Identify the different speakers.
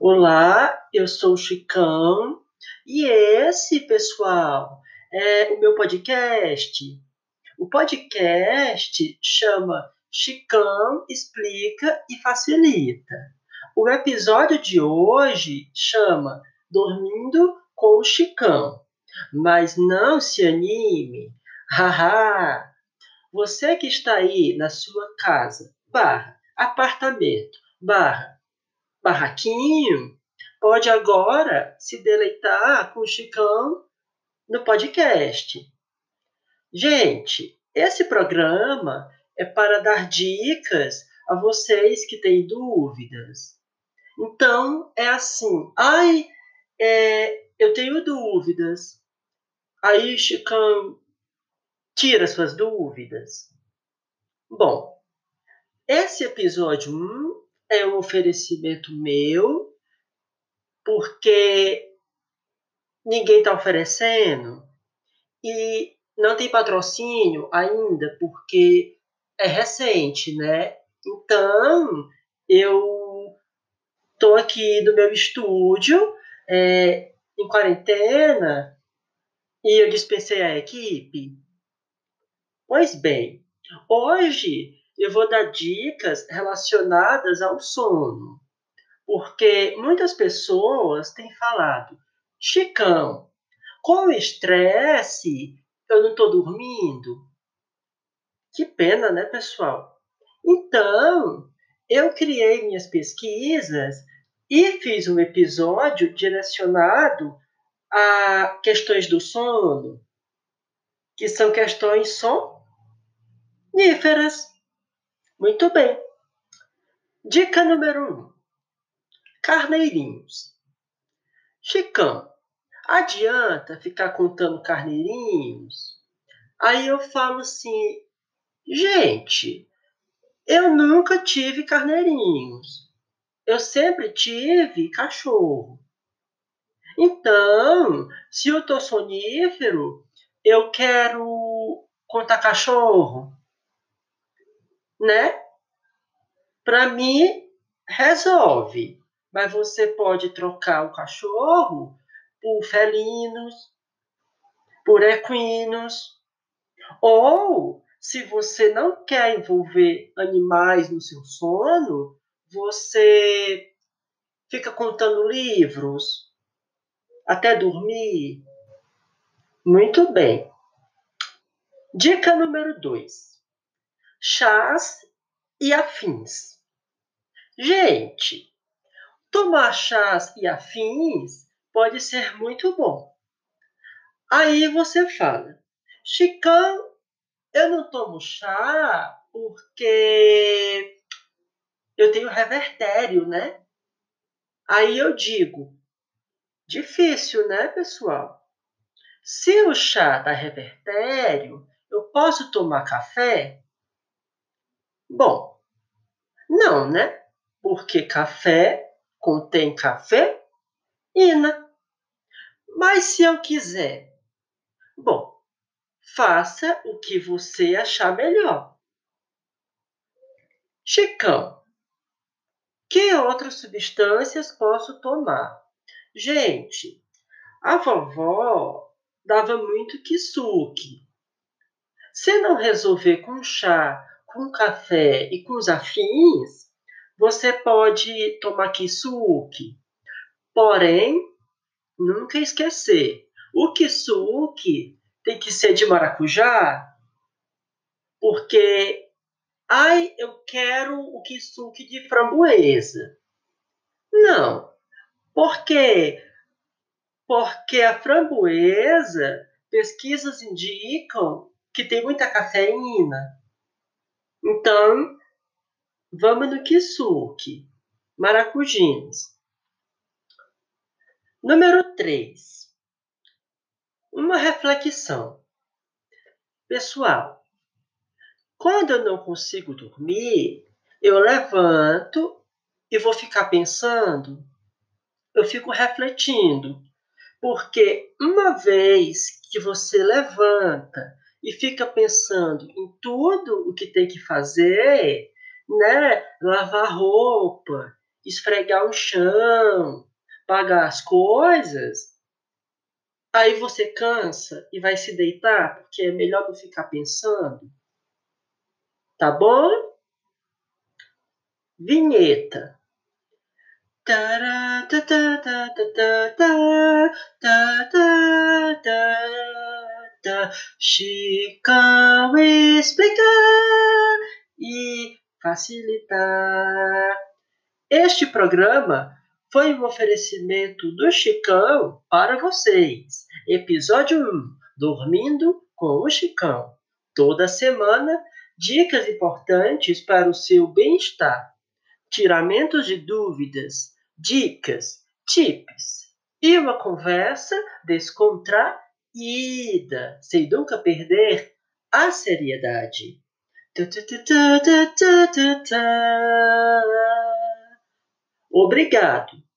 Speaker 1: Olá, eu sou o Chicão e esse, pessoal, é o meu podcast. O podcast chama Chicão Explica e Facilita. O episódio de hoje chama Dormindo com o Chicão. Mas não se anime, haha! Você que está aí na sua casa, barra, apartamento, barra, barraquinho, pode agora se deleitar com o Chicão no podcast. Gente, esse programa é para dar dicas a vocês que têm dúvidas. Então, é assim, ai, é, eu tenho dúvidas. Aí Chicão tira suas dúvidas. Bom, esse episódio 1 é um oferecimento meu, porque ninguém está oferecendo e não tem patrocínio ainda, porque é recente, né? Então, eu tô aqui no meu estúdio, é, em quarentena, e eu dispensei a equipe. Pois bem, hoje eu vou dar dicas relacionadas ao sono, porque muitas pessoas têm falado, Chicão, com o estresse eu não estou dormindo. Que pena, né, pessoal? Então, eu criei minhas pesquisas e fiz um episódio direcionado a questões do sono, que são questões soníferas. Muito bem. Dica número 1. Um, carneirinhos. Chicão, adianta ficar contando carneirinhos? Aí eu falo assim, gente, eu nunca tive carneirinhos. Eu sempre tive cachorro. Então, se eu tô sonífero, eu quero contar cachorro, né? Para mim, resolve. Mas você pode trocar o cachorro por felinos, por equinos, ou se você não quer envolver animais no seu sono, você fica contando livros, até dormir? Muito bem. Dica número 2: chás e afins. Gente, tomar chás e afins pode ser muito bom. Aí você fala, Chicão, eu não tomo chá porque eu tenho revertério, né? Aí eu digo, Difícil, né, pessoal? Se o chá dá revertério, eu posso tomar café? Bom, não, né? Porque café contém cafeína. Mas se eu quiser, bom, faça o que você achar melhor. Chicão, que outras substâncias posso tomar? Gente, a vovó dava muito kisuke. Se não resolver com chá, com café e com os afins, você pode tomar kisuke. Porém, nunca esquecer, o kisuke tem que ser de maracujá, porque ai, eu quero o kisuke de framboesa. Não, por quê? Porque a framboesa, pesquisas indicam que tem muita cafeína. Então, vamos no kisuke, maracujinas. Número 3. Uma reflexão. Pessoal, quando eu não consigo dormir, eu levanto e vou ficar pensando eu fico refletindo. Porque uma vez que você levanta e fica pensando em tudo o que tem que fazer, né? Lavar roupa, esfregar o chão, pagar as coisas, aí você cansa e vai se deitar, porque é melhor não ficar pensando. Tá bom? Vinheta. Chicão explica e facilitar. Este programa foi um oferecimento do Chicão para vocês. Episódio 1: Dormindo com o Chicão. Toda semana, dicas importantes para o seu bem-estar, tiramentos de dúvidas, dicas, tips e uma conversa descontraída, sem nunca perder a seriedade. Obrigado